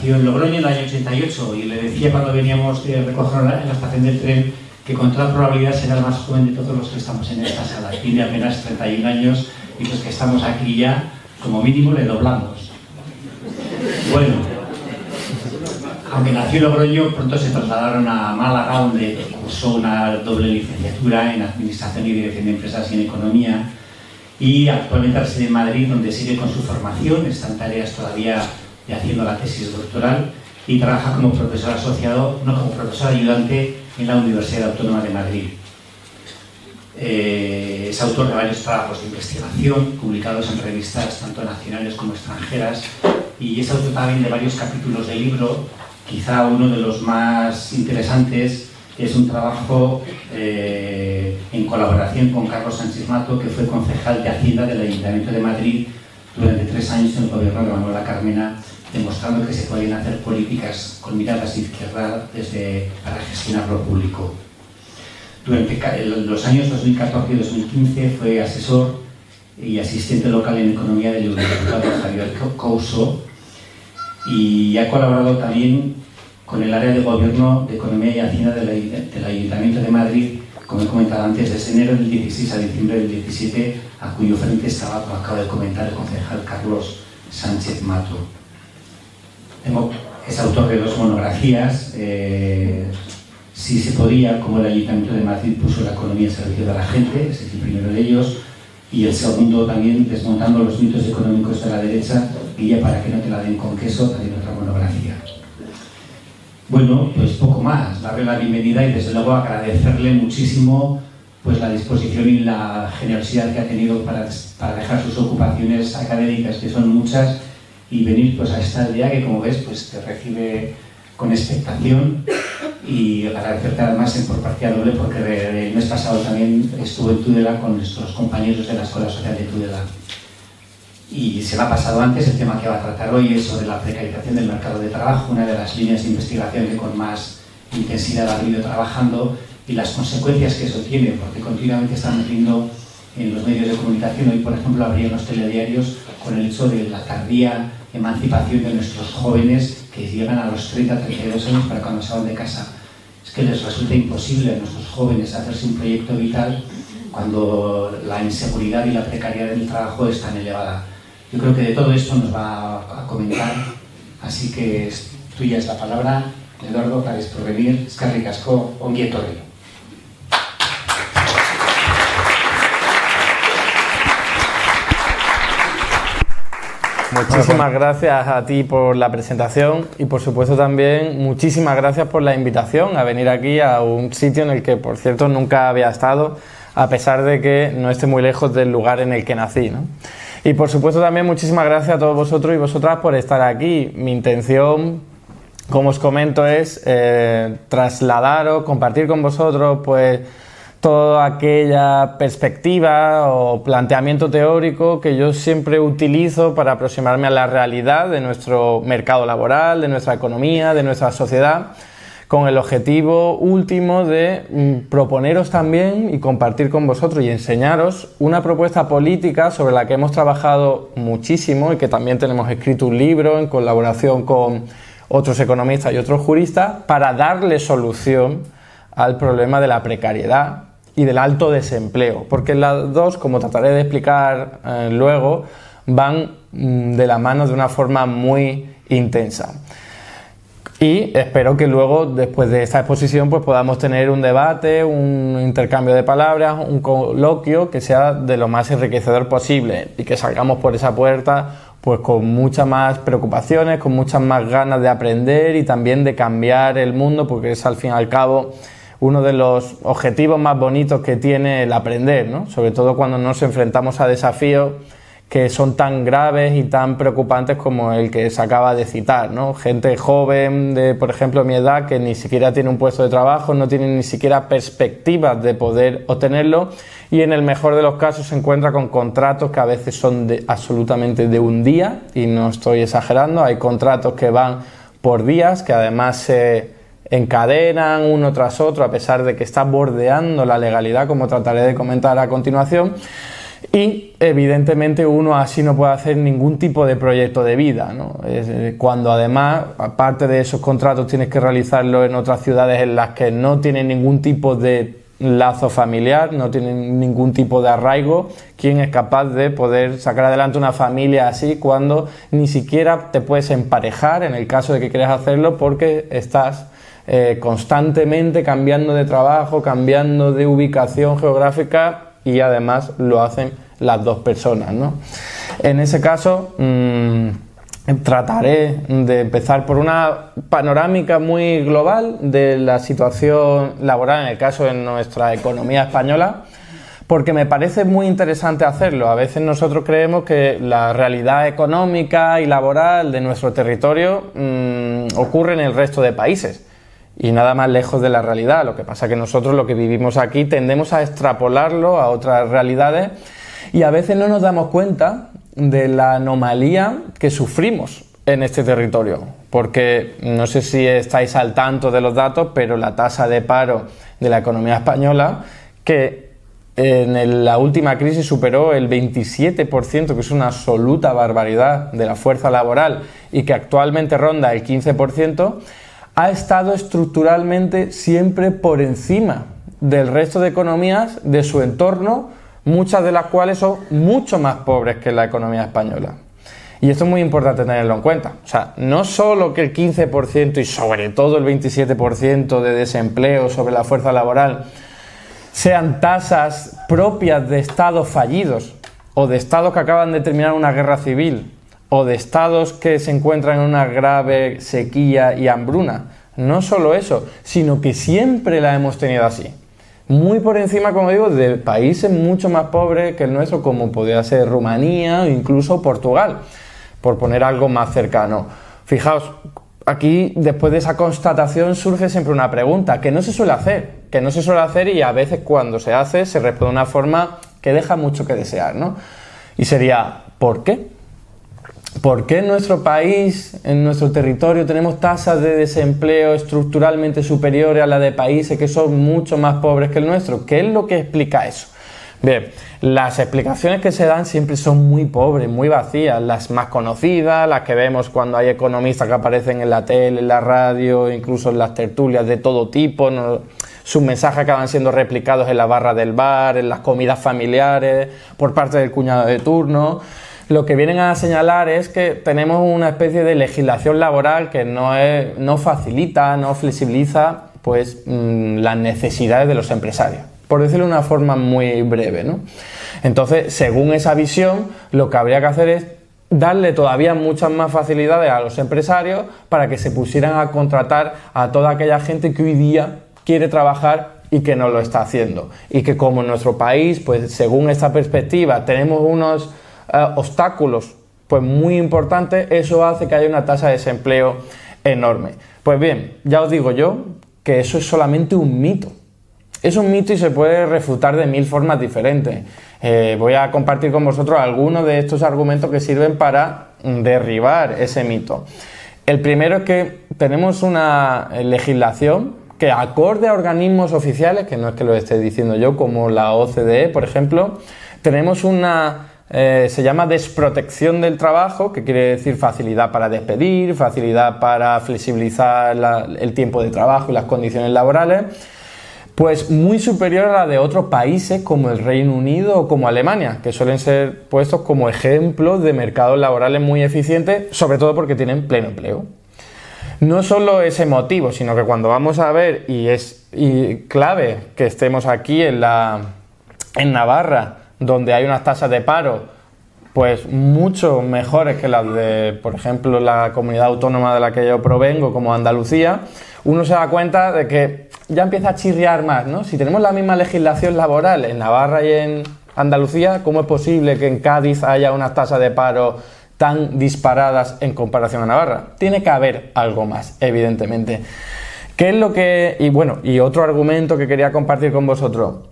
nació en Logroño en el año 88 y le decía cuando veníamos de recoger en la estación del tren que con toda probabilidad será el más joven de todos los que estamos en esta sala. Tiene apenas 31 años y los que estamos aquí ya, como mínimo, le doblamos. Bueno, aunque nació en Logroño, pronto se trasladaron a Málaga, donde cursó una doble licenciatura en Administración y Dirección de Empresas y en Economía. Y actualmente reside en Madrid, donde sigue con su formación, está en tareas todavía de haciendo la tesis doctoral y trabaja como profesor asociado, no como profesor ayudante en la Universidad Autónoma de Madrid. Eh, es autor de varios trabajos de investigación publicados en revistas tanto nacionales como extranjeras y es autor también de varios capítulos del libro. Quizá uno de los más interesantes es un trabajo eh, en colaboración con Carlos Sánchez Mato, que fue concejal de Hacienda del Ayuntamiento de Madrid durante tres años en el gobierno de Manuela Carmena demostrando que se pueden hacer políticas con miradas de izquierda desde, para gestionar lo público. Durante los años 2014 y 2015 fue asesor y asistente local en economía del eurodiputado Javier Couso y ha colaborado también con el área de gobierno de economía y hacienda del, Ayuntamiento de Madrid, como he comentado antes, desde enero del 16 a diciembre del 17, a cuyo frente estaba, como acaba de comentar, el concejal Carlos Sánchez Mato es autor de dos monografías, eh, Si se podía, como el Ayuntamiento de Madrid puso la economía al servicio de la gente, ese es el primero de ellos, y el segundo también, Desmontando los mitos económicos de la derecha, ya para que no te la den con queso, también otra monografía. Bueno, pues poco más, darle la bienvenida y desde luego agradecerle muchísimo pues la disposición y la generosidad que ha tenido para, para dejar sus ocupaciones académicas, que son muchas, y venir pues a esta aldea que como ves pues te recibe con expectación y agradecerte además en por partida doble porque el mes pasado también estuve en Tudela con nuestros compañeros de la Escuela Social de Tudela. Y se me ha pasado antes el tema que va a tratar hoy es sobre la precarización del mercado de trabajo, una de las líneas de investigación que con más intensidad ha venido trabajando y las consecuencias que eso tiene, porque continuamente estamos viendo en los medios de comunicación, hoy por ejemplo habría los telediarios con el hecho de la tardía emancipación de nuestros jóvenes que llegan a los 30, 32 años para cuando van de casa. Es que les resulta imposible a nuestros jóvenes hacerse un proyecto vital cuando la inseguridad y la precariedad del trabajo es tan elevada. Yo creo que de todo esto nos va a comentar, así que tuya es la palabra, Eduardo, para por venir. Es que ricasco, onguietorri. Muchísimas gracias a ti por la presentación y por supuesto también muchísimas gracias por la invitación a venir aquí a un sitio en el que por cierto nunca había estado a pesar de que no esté muy lejos del lugar en el que nací. Y por supuesto también muchísimas gracias a todos vosotros y vosotras por estar aquí. Mi intención, como os comento, es eh, trasladaros, compartir con vosotros pues toda aquella perspectiva o planteamiento teórico que yo siempre utilizo para aproximarme a la realidad de nuestro mercado laboral, de nuestra economía, de nuestra sociedad, con el objetivo último de mm, proponeros también y compartir con vosotros y enseñaros una propuesta política sobre la que hemos trabajado muchísimo y que también tenemos escrito un libro en colaboración con otros economistas y otros juristas para darle solución al problema de la precariedad y del alto desempleo, porque las dos, como trataré de explicar eh, luego, van mm, de la mano de una forma muy intensa. Y espero que luego, después de esta exposición, pues podamos tener un debate, un intercambio de palabras, un coloquio que sea de lo más enriquecedor posible y que salgamos por esa puerta pues con muchas más preocupaciones, con muchas más ganas de aprender y también de cambiar el mundo, porque es al fin y al cabo uno de los objetivos más bonitos que tiene el aprender, ¿no? sobre todo cuando nos enfrentamos a desafíos que son tan graves y tan preocupantes como el que se acaba de citar, ¿no? Gente joven de, por ejemplo, mi edad que ni siquiera tiene un puesto de trabajo, no tiene ni siquiera perspectivas de poder obtenerlo y en el mejor de los casos se encuentra con contratos que a veces son de, absolutamente de un día y no estoy exagerando, hay contratos que van por días que además se encadenan uno tras otro a pesar de que está bordeando la legalidad, como trataré de comentar a continuación. Y evidentemente uno así no puede hacer ningún tipo de proyecto de vida, eh, cuando además, aparte de esos contratos, tienes que realizarlo en otras ciudades en las que no tienen ningún tipo de lazo familiar, no tienen ningún tipo de arraigo, ¿quién es capaz de poder sacar adelante una familia así cuando ni siquiera te puedes emparejar en el caso de que quieras hacerlo porque estás eh, constantemente cambiando de trabajo, cambiando de ubicación geográfica y además lo hacen las dos personas. ¿no? En ese caso, mm, trataré de empezar por una panorámica muy global de la situación laboral en el caso de nuestra economía española, porque me parece muy interesante hacerlo. A veces nosotros creemos que la realidad económica y laboral de nuestro territorio mm, ocurre en el resto de países y nada más lejos de la realidad. Lo que pasa es que nosotros lo que vivimos aquí tendemos a extrapolarlo a otras realidades y a veces no nos damos cuenta de la anomalía que sufrimos en este territorio, porque no sé si estáis al tanto de los datos, pero la tasa de paro de la economía española, que en la última crisis superó el 27%, que es una absoluta barbaridad de la fuerza laboral, y que actualmente ronda el 15%, ha estado estructuralmente siempre por encima del resto de economías de su entorno, muchas de las cuales son mucho más pobres que la economía española. Y esto es muy importante tenerlo en cuenta. O sea, no solo que el 15% y sobre todo el 27% de desempleo sobre la fuerza laboral sean tasas propias de estados fallidos o de estados que acaban de terminar una guerra civil o de estados que se encuentran en una grave sequía y hambruna. No solo eso, sino que siempre la hemos tenido así. Muy por encima, como digo, de países mucho más pobres que el nuestro, como podría ser Rumanía o incluso Portugal, por poner algo más cercano. Fijaos, aquí después de esa constatación surge siempre una pregunta que no se suele hacer, que no se suele hacer y a veces cuando se hace se responde de una forma que deja mucho que desear, ¿no? Y sería, ¿por qué? ¿Por qué en nuestro país, en nuestro territorio, tenemos tasas de desempleo estructuralmente superiores a las de países que son mucho más pobres que el nuestro? ¿Qué es lo que explica eso? Bien, las explicaciones que se dan siempre son muy pobres, muy vacías. Las más conocidas, las que vemos cuando hay economistas que aparecen en la tele, en la radio, incluso en las tertulias de todo tipo. Sus mensajes acaban siendo replicados en la barra del bar, en las comidas familiares, por parte del cuñado de turno lo que vienen a señalar es que tenemos una especie de legislación laboral que no, no facilita, no flexibiliza pues, mm, las necesidades de los empresarios, por decirlo de una forma muy breve. ¿no? Entonces, según esa visión, lo que habría que hacer es darle todavía muchas más facilidades a los empresarios para que se pusieran a contratar a toda aquella gente que hoy día quiere trabajar y que no lo está haciendo. Y que como en nuestro país, pues según esta perspectiva, tenemos unos eh, obstáculos pues muy importantes, eso hace que haya una tasa de desempleo enorme. Pues bien, ya os digo yo que eso es solamente un mito. Es un mito y se puede refutar de mil formas diferentes. Eh, voy a compartir con vosotros algunos de estos argumentos que sirven para derribar ese mito. El primero es que tenemos una legislación que acorde a organismos oficiales, que no es que lo esté diciendo yo, como la OCDE, por ejemplo, tenemos una eh, se llama desprotección del trabajo, que quiere decir facilidad para despedir, facilidad para flexibilizar el tiempo de trabajo y las condiciones laborales, pues muy superior a la de otros países como el Reino Unido o como Alemania, que suelen ser puestos como ejemplos de mercados laborales muy eficientes, sobre todo porque tienen pleno empleo. No solo ese motivo, sino que cuando vamos a ver, y es clave que estemos aquí en, la, en Navarra, donde hay unas tasas de paro pues mucho mejores que las de, por ejemplo, la comunidad autónoma de la que yo provengo, como Andalucía, uno se da cuenta de que ya empieza a chirriar más, ¿no? Si tenemos la misma legislación laboral en Navarra y en Andalucía, ¿cómo es posible que en Cádiz haya unas tasas de paro tan disparadas en comparación a Navarra? Tiene que haber algo más, evidentemente. ¿Qué es lo que... Y bueno, y otro argumento que quería compartir con vosotros.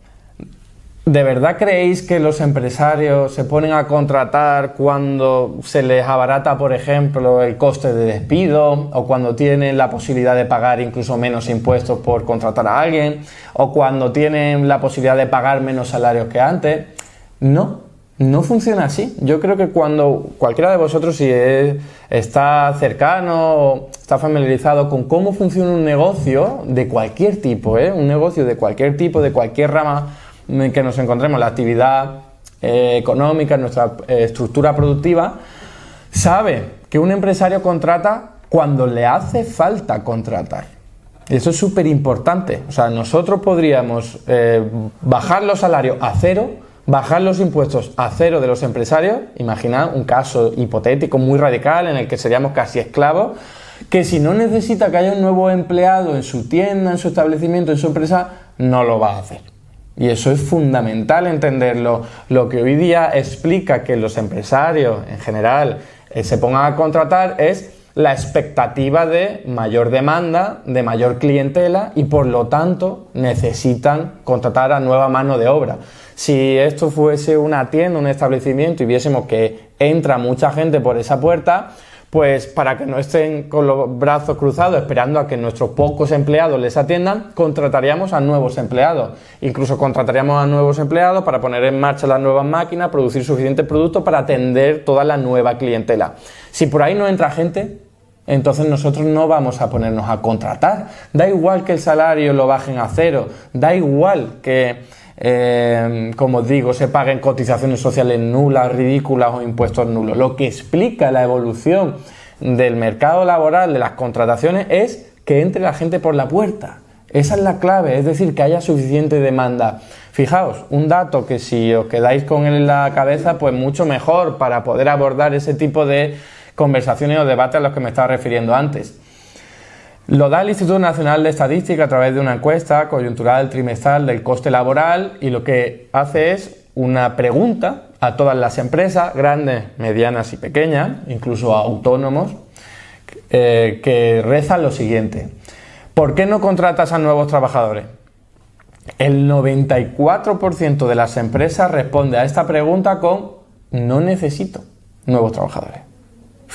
¿De verdad creéis que los empresarios se ponen a contratar cuando se les abarata, por ejemplo, el coste de despido o cuando tienen la posibilidad de pagar incluso menos impuestos por contratar a alguien o cuando tienen la posibilidad de pagar menos salarios que antes? No, No funciona así. Yo creo que cuando cualquiera de vosotros, si está cercano o está familiarizado con cómo funciona un negocio de cualquier tipo, ¿eh? un negocio de cualquier tipo, de cualquier rama que nos encontremos, la actividad eh, económica, nuestra eh, estructura productiva, sabe que un empresario contrata cuando le hace falta contratar. Eso es súper importante. O sea, nosotros podríamos bajar los salarios a cero bajar los impuestos a cero de los empresarios, imaginad un caso hipotético muy radical en el que seríamos casi esclavos, que si no necesita que haya un nuevo empleado en su tienda, en su establecimiento, en su empresa, no lo va a hacer. Y eso es fundamental entenderlo. Lo que hoy día explica que los empresarios en general eh, se pongan a contratar es la expectativa de mayor demanda, de mayor clientela y por lo tanto necesitan contratar a nueva mano de obra. Si esto fuese una tienda, un establecimiento y viésemos que entra mucha gente por esa puerta, pues para que no estén con los brazos cruzados esperando a que nuestros pocos empleados les atiendan, contrataríamos a nuevos empleados. Incluso contrataríamos a nuevos empleados para poner en marcha las nuevas máquinas, producir suficientes productos para atender toda la nueva clientela. Si por ahí no entra gente, entonces nosotros no vamos a ponernos a contratar. Da igual que el salario lo bajen a cero, da igual que eh, como digo, se paguen cotizaciones sociales nulas, ridículas o impuestos nulos. Lo que explica la evolución del mercado laboral, de las contrataciones, es que entre la gente por la puerta. Esa es la clave, es decir, que haya suficiente demanda. Fijaos, un dato que si os quedáis con él en la cabeza, pues mucho mejor para poder abordar ese tipo de conversaciones o debates a los que me estaba refiriendo antes. Lo da el Instituto Nacional de Estadística a través de una encuesta coyuntural trimestral del coste laboral y lo que hace es una pregunta a todas las empresas, grandes, medianas y pequeñas, incluso a autónomos, eh, que reza lo siguiente. ¿Por qué no contratas a nuevos trabajadores? El 94% de las empresas responde a esta pregunta con no necesito nuevos trabajadores.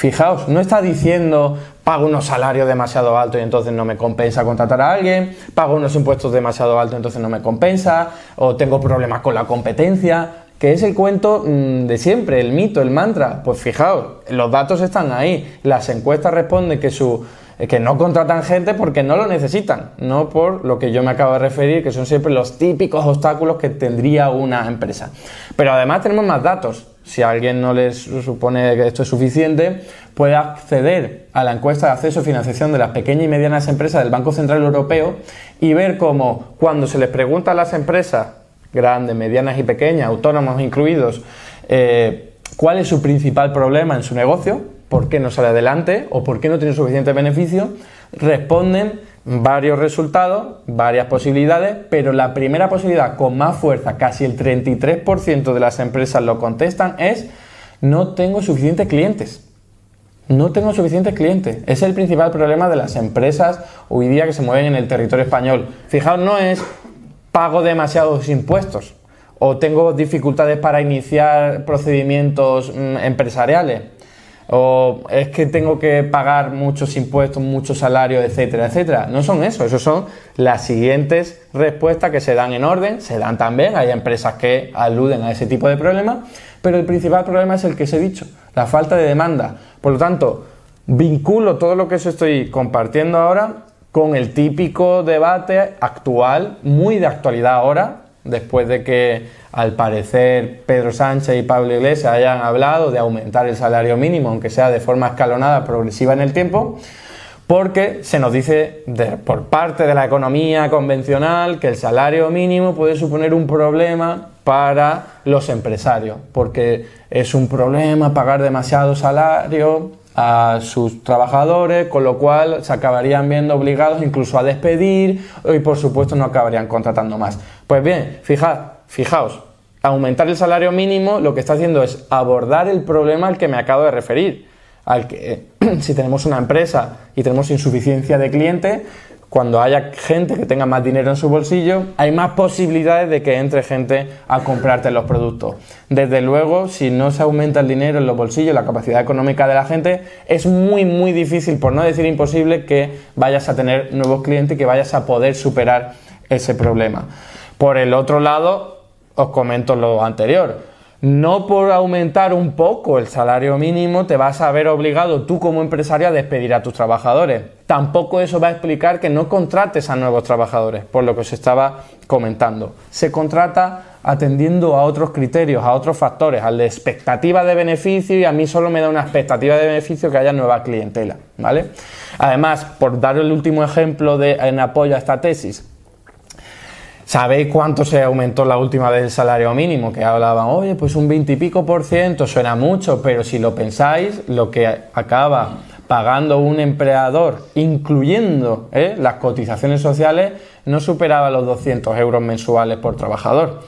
Fijaos, no está diciendo pago unos salarios demasiado altos y entonces no me compensa contratar a alguien, pago unos impuestos demasiado altos y entonces no me compensa, o tengo problemas con la competencia, que es el cuento mm, de siempre, el mito, el mantra. Pues fijaos, los datos están ahí, las encuestas responden que su que no contratan gente porque no lo necesitan, no por lo que yo me acabo de referir, que son siempre los típicos obstáculos que tendría una empresa. Pero además tenemos más datos si a alguien no les supone que esto es suficiente, puede acceder a la encuesta de acceso a financiación de las pequeñas y medianas empresas del Banco Central Europeo y ver cómo cuando se les pregunta a las empresas, grandes, medianas y pequeñas, autónomos incluidos, eh, cuál es su principal problema en su negocio, por qué no sale adelante o por qué no tiene suficiente beneficio, responden varios resultados, varias posibilidades, pero la primera posibilidad con más fuerza, casi el 33% de las empresas lo contestan, es no tengo suficientes clientes. No tengo suficientes clientes. Es el principal problema de las empresas hoy día que se mueven en el territorio español. Fijaos, no es pago demasiados impuestos o tengo dificultades para iniciar procedimientos mm, empresariales o es que tengo que pagar muchos impuestos, muchos salarios, etcétera, etcétera. No son eso, eso son las siguientes respuestas que se dan en orden, se dan también, hay empresas que aluden a ese tipo de problemas, pero el principal problema es el que os he dicho, la falta de demanda. Por lo tanto, vinculo todo lo que os estoy compartiendo ahora con el típico debate actual, muy de actualidad ahora, después de que al parecer Pedro Sánchez y Pablo Iglesias hayan hablado de aumentar el salario mínimo, aunque sea de forma escalonada, progresiva en el tiempo, porque se nos dice por parte de la economía convencional que el salario mínimo puede suponer un problema para los empresarios, porque es un problema pagar demasiado salario a sus trabajadores, con lo cual se acabarían viendo obligados incluso a despedir y por supuesto no acabarían contratando más. Pues bien, fijad, fijaos, aumentar el salario mínimo lo que está haciendo es abordar el problema al que me acabo de referir, al que si tenemos una empresa y tenemos insuficiencia de clientes, cuando haya gente que tenga más dinero en su bolsillo, hay más posibilidades de que entre gente a comprarte los productos. Desde luego, si no se aumenta el dinero en los bolsillos, la capacidad económica de la gente, es muy, muy difícil, por no decir imposible, que vayas a tener nuevos clientes y que vayas a poder superar ese problema. Por el otro lado, os comento lo anterior. No por aumentar un poco el salario mínimo te vas a ver obligado tú como empresario a despedir a tus trabajadores. Tampoco eso va a explicar que no contrates a nuevos trabajadores, por lo que os estaba comentando. Se contrata atendiendo a otros criterios, a otros factores, al de expectativa de beneficio y a mí solo me da una expectativa de beneficio que haya nueva clientela, ¿vale? Además, por dar el último ejemplo de, en apoyo a esta tesis, ¿Sabéis cuánto se aumentó la última vez el salario mínimo? Que hablaban, oye, pues un 20 y pico por ciento, suena mucho, pero si lo pensáis, lo que acaba pagando un empleador, incluyendo ¿eh? las cotizaciones sociales, no superaba los 200 euros mensuales por trabajador.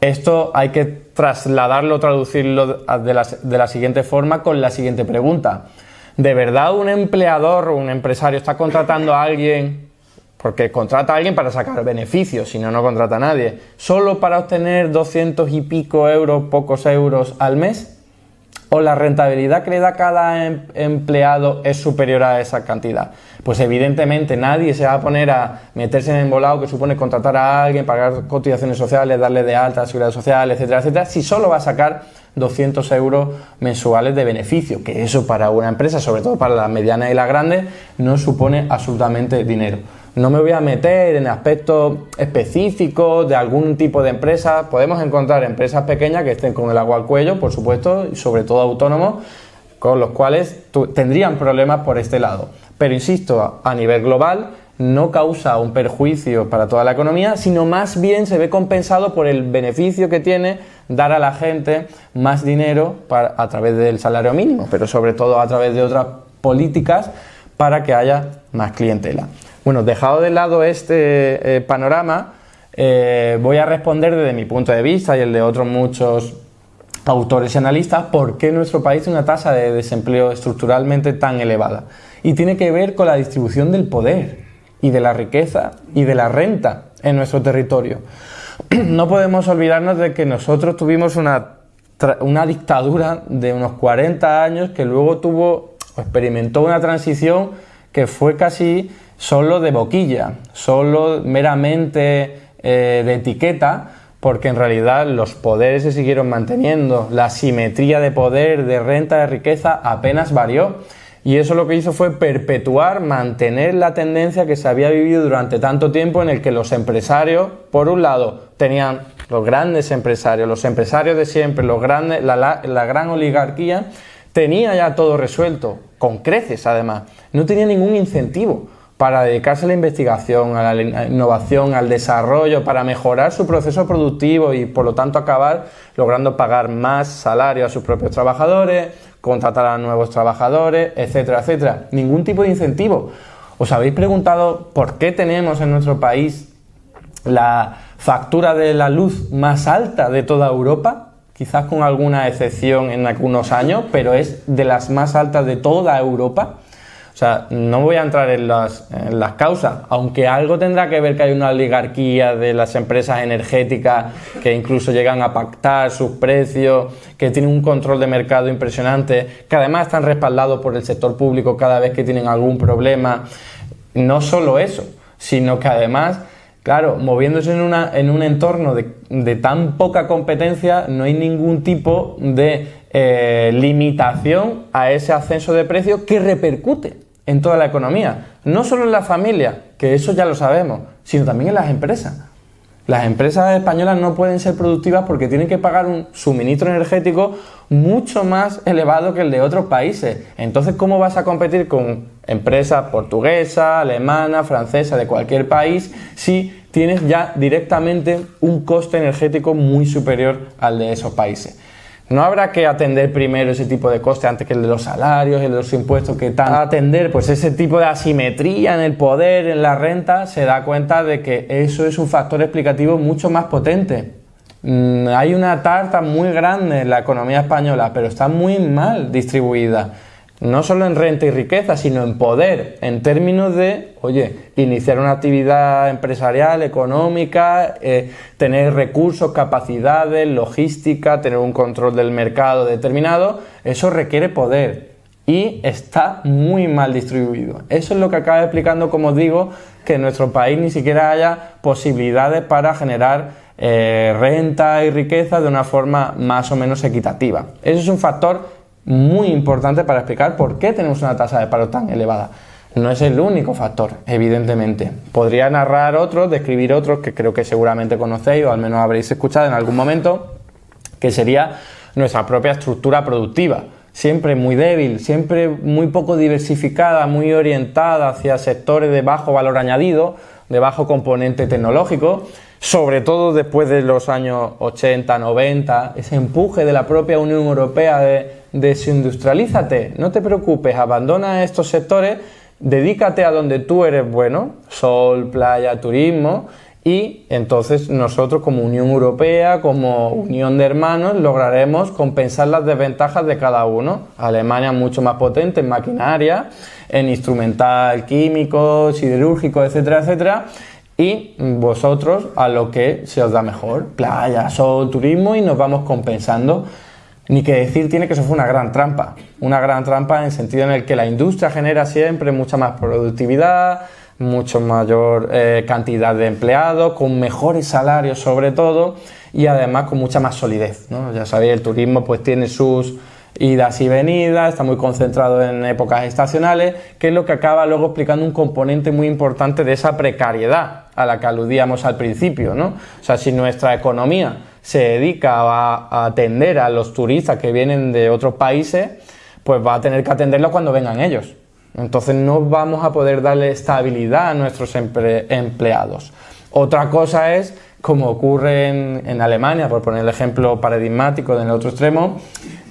Esto hay que trasladarlo, traducirlo de la, de la siguiente forma con la siguiente pregunta. ¿De verdad un empleador o un empresario está contratando a alguien porque contrata a alguien para sacar beneficios, si no, no contrata a nadie. ¿Solo para obtener 200 y pico euros, pocos euros al mes? ¿O la rentabilidad que le da cada em-, empleado es superior a esa cantidad? Pues evidentemente nadie se va a poner a meterse en el embolado que supone contratar a alguien, pagar cotizaciones sociales, darle de alta seguridad social, etcétera, etcétera, si solo va a sacar 200 euros mensuales de beneficio, que eso para una empresa, sobre todo para las medianas y las grandes, no supone absolutamente dinero. No me voy a meter en aspectos específicos de algún tipo de empresa. Podemos encontrar empresas pequeñas que estén con el agua al cuello, por supuesto, y sobre todo autónomos, con los cuales tendrían problemas por este lado. Pero insisto, a nivel global no causa un perjuicio para toda la economía, sino más bien se ve compensado por el beneficio que tiene dar a la gente más dinero a través del salario mínimo, pero sobre todo a través de otras políticas para que haya más clientela. Bueno, dejado de lado este eh, panorama, eh, voy a responder desde mi punto de vista y el de otros muchos autores y analistas por qué nuestro país tiene una tasa de desempleo estructuralmente tan elevada. Y tiene que ver con la distribución del poder y de la riqueza y de la renta en nuestro territorio. No podemos olvidarnos de que nosotros tuvimos una, una dictadura de unos 40 años que luego tuvo o experimentó una transición que fue casi solo de boquilla, solo meramente eh, de etiqueta, porque en realidad los poderes se siguieron manteniendo, la simetría de poder, de renta, de riqueza apenas varió. Y eso lo que hizo fue perpetuar, mantener la tendencia que se había vivido durante tanto tiempo en el que los empresarios, por un lado, tenían los grandes empresarios, los empresarios de siempre, los grandes, la, la gran oligarquía, tenía ya todo resuelto, con creces además, no tenía ningún incentivo para dedicarse a la investigación, a la innovación, al desarrollo, para mejorar su proceso productivo y por lo tanto acabar logrando pagar más salario a sus propios trabajadores, contratar a nuevos trabajadores, etcétera, etcétera. Ningún tipo de incentivo. ¿Os habéis preguntado por qué tenemos en nuestro país la factura de la luz más alta de toda Europa? Quizás con alguna excepción en algunos años, pero es de las más altas de toda Europa. O sea, no voy a entrar en las, causas, aunque algo tendrá que ver que hay una oligarquía de las empresas energéticas que incluso llegan a pactar sus precios, que tienen un control de mercado impresionante, que además están respaldados por el sector público cada vez que tienen algún problema. No solo eso, sino que además Claro, moviéndose en, una, en un entorno de, tan poca competencia, no hay ningún tipo de eh, limitación a ese ascenso de precio que repercute en toda la economía. No solo en la familia, que eso ya lo sabemos, sino también en las empresas. Las empresas españolas no pueden ser productivas porque tienen que pagar un suministro energético mucho más elevado que el de otros países. Entonces, ¿cómo vas a competir con empresas portuguesas, alemanas, francesas, de cualquier país, si tienes ya directamente un coste energético muy superior al de esos países? No habrá que atender primero ese tipo de coste antes que el de los salarios, el de los impuestos, que tan atender pues ese tipo de asimetría en el poder, en la renta, se da cuenta de que eso es un factor explicativo mucho más potente. Mm, hay una tarta muy grande en la economía española, pero está muy mal distribuida no solo en renta y riqueza, sino en poder, en términos de, oye, iniciar una actividad empresarial, económica, eh, tener recursos, capacidades, logística, tener un control del mercado determinado, eso requiere poder y está muy mal distribuido. Eso es lo que acaba explicando, como digo, que en nuestro país ni siquiera haya posibilidades para generar eh, renta y riqueza de una forma más o menos equitativa. Eso es un factor muy importante para explicar por qué tenemos una tasa de paro tan elevada. No es el único factor, evidentemente. Podría narrar otros, describir otros que creo que seguramente conocéis o al menos habréis escuchado en algún momento, que sería nuestra propia estructura productiva. Siempre muy débil, siempre muy poco diversificada, muy orientada hacia sectores de bajo valor añadido, de bajo componente tecnológico, sobre todo después de los años 80, 90, ese empuje de la propia Unión Europea desindustrialízate, no te preocupes, abandona estos sectores dedícate a donde tú eres bueno, sol, playa, turismo, y entonces nosotros como Unión Europea, como Unión de Hermanos, lograremos compensar las desventajas de cada uno. Alemania mucho más potente en maquinaria, en instrumental químico, siderúrgico, etcétera, etcétera. Y vosotros a lo que se os da mejor, playa, sol, turismo, y nos vamos compensando. Ni que decir tiene que eso fue una gran trampa. Una gran trampa en el sentido en el que la industria genera siempre mucha más productividad, mucho mayor eh, cantidad de empleados, con mejores salarios sobre todo y además con mucha más solidez. Ya sabéis, el turismo pues tiene sus idas y venidas, está muy concentrado en épocas estacionales, que es lo que acaba luego explicando un componente muy importante de esa precariedad a la que aludíamos al principio. ¿no? O sea, si nuestra economía se dedica a, atender a los turistas que vienen de otros países, pues va a tener que atenderlos cuando vengan ellos. Entonces no vamos a poder darle estabilidad a nuestros empleados. Otra cosa es, como ocurre en, Alemania, por poner el ejemplo paradigmático del otro extremo,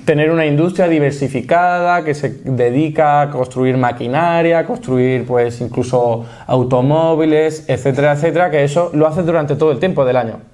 tener una industria diversificada que se dedica a construir maquinaria, construir pues incluso automóviles, etcétera, etcétera, que eso lo hace durante todo el tiempo del año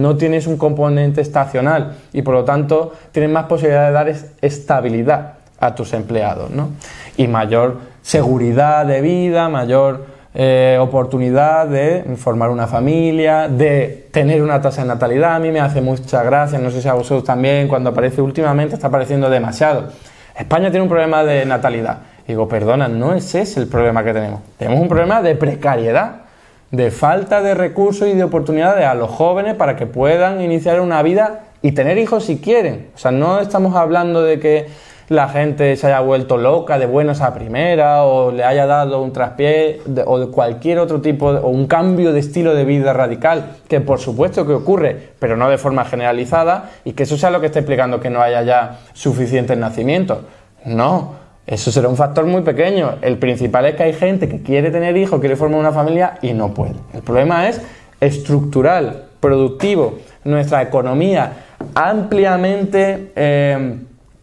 no tienes un componente estacional y por lo tanto tienes más posibilidad de dar estabilidad a tus empleados ¿no? y mayor seguridad de vida, mayor eh, oportunidad de formar una familia, de tener una tasa de natalidad. A mí me hace mucha gracia, no sé si a vosotros también, cuando aparece últimamente está apareciendo demasiado. España tiene un problema de natalidad. digo, perdona, no es ese el problema que tenemos. Tenemos un problema de precariedad de falta de recursos y de oportunidades a los jóvenes para que puedan iniciar una vida y tener hijos si quieren. O sea, no estamos hablando de que la gente se haya vuelto loca de buenas a primera o le haya dado un traspié o de cualquier otro tipo o un cambio de estilo de vida radical, que por supuesto que ocurre, pero no de forma generalizada y que eso sea lo que está explicando que no haya ya suficientes nacimientos. No, eso será un factor muy pequeño. El principal es que hay gente que quiere tener hijos, quiere formar una familia y no puede. El problema es estructural, productivo. Nuestra economía ampliamente eh,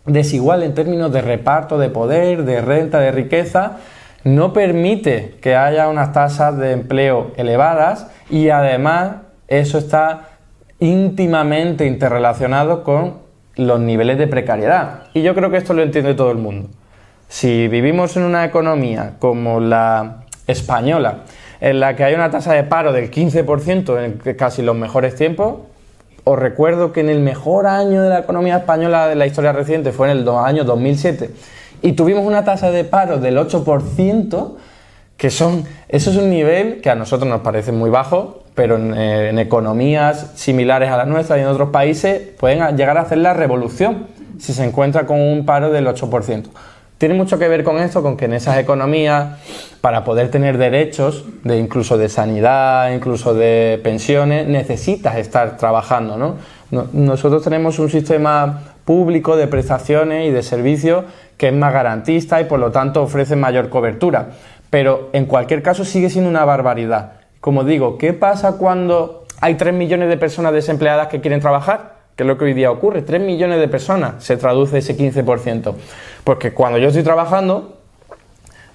desigual en términos de reparto de poder, de renta, de riqueza, no permite que haya unas tasas de empleo elevadas y además eso está íntimamente interrelacionado con los niveles de precariedad. Y yo creo que esto lo entiende todo el mundo. Si vivimos en una economía como la española, en la que hay una tasa de paro del 15% en casi los mejores tiempos, os recuerdo que en el mejor año de la economía española de la historia reciente fue en el año 2007 y tuvimos una tasa de paro del 8%, que son, eso es un nivel que a nosotros nos parece muy bajo, pero en, eh, en economías similares a la nuestra y en otros países pueden llegar a hacer la revolución si se encuentra con un paro del 8%. Tiene mucho que ver con esto, con que en esas economías, para poder tener derechos, de incluso de sanidad, incluso de pensiones, necesitas estar trabajando. ¿no? Nosotros tenemos un sistema público de prestaciones y de servicios que es más garantista y por lo tanto ofrece mayor cobertura. Pero en cualquier caso sigue siendo una barbaridad. Como digo, ¿qué pasa cuando hay 3 millones de personas desempleadas que quieren trabajar? Que es lo que hoy día ocurre, 3 millones de personas se traduce ese 15%. Porque cuando yo estoy trabajando,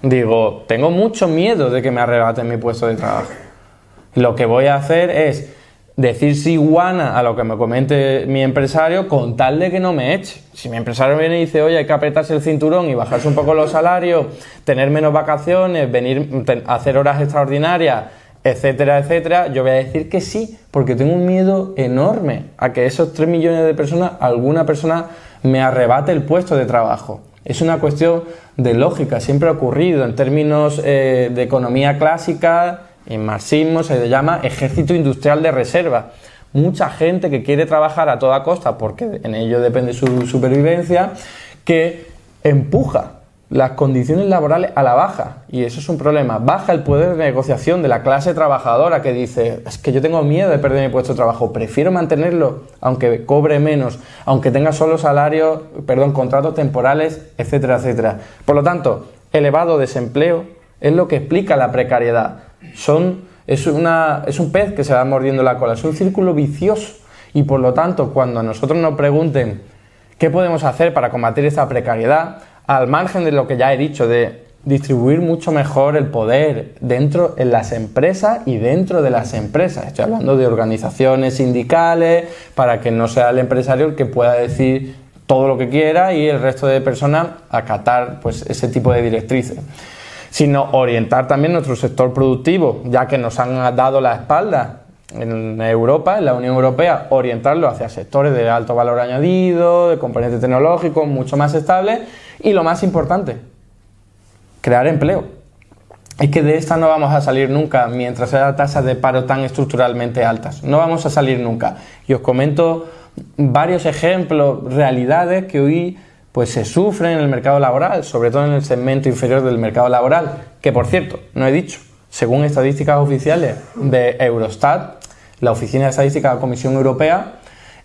digo, tengo mucho miedo de que me arrebaten mi puesto de trabajo. Lo que voy a hacer es decir sí guana a lo que me comente mi empresario con tal de que no me eche. Si mi empresario viene y dice, oye, hay que apretarse el cinturón y bajarse un poco los salarios, tener menos vacaciones, venir hacer horas extraordinarias, etcétera, etcétera, yo voy a decir que sí, porque tengo un miedo enorme a que esos 3 millones de personas, alguna persona me arrebate el puesto de trabajo. Es una cuestión de lógica, siempre ha ocurrido en términos eh, de economía clásica, en marxismo se le llama ejército industrial de reserva. mucha gente que quiere trabajar a toda costa porque en ello depende su supervivencia, que empuja las condiciones laborales a la baja y eso es un problema. Baja el poder de negociación de la clase trabajadora que dice, es que yo tengo miedo de perder mi puesto de trabajo, prefiero mantenerlo aunque cobre menos, aunque tenga solo salarios, perdón, contratos temporales, etcétera, etcétera. Por lo tanto, elevado desempleo es lo que explica la precariedad. Son, es, una, es un pez que se va mordiendo la cola, es un círculo vicioso y por lo tanto cuando a nosotros nos pregunten qué podemos hacer para combatir esta precariedad, al margen de lo que ya he dicho, de distribuir mucho mejor el poder dentro en las empresas y dentro de las empresas. Estoy hablando de organizaciones sindicales para que no sea el empresario el que pueda decir todo lo que quiera y el resto de personas acatar pues, ese tipo de directrices sino orientar también nuestro sector productivo, ya que nos han dado la espalda en Europa, en la Unión Europea, orientarlo hacia sectores de alto valor añadido, de componentes tecnológicos, mucho más estables y lo más importante, crear empleo. Es que de esta no vamos a salir nunca mientras haya tasas de paro tan estructuralmente altas. No vamos a salir nunca. Y os comento varios ejemplos, realidades que hoy pues se sufren en el mercado laboral, sobre todo en el segmento inferior del mercado laboral, que por cierto, no he dicho, según estadísticas oficiales de Eurostat, la Oficina de Estadística de la Comisión Europea,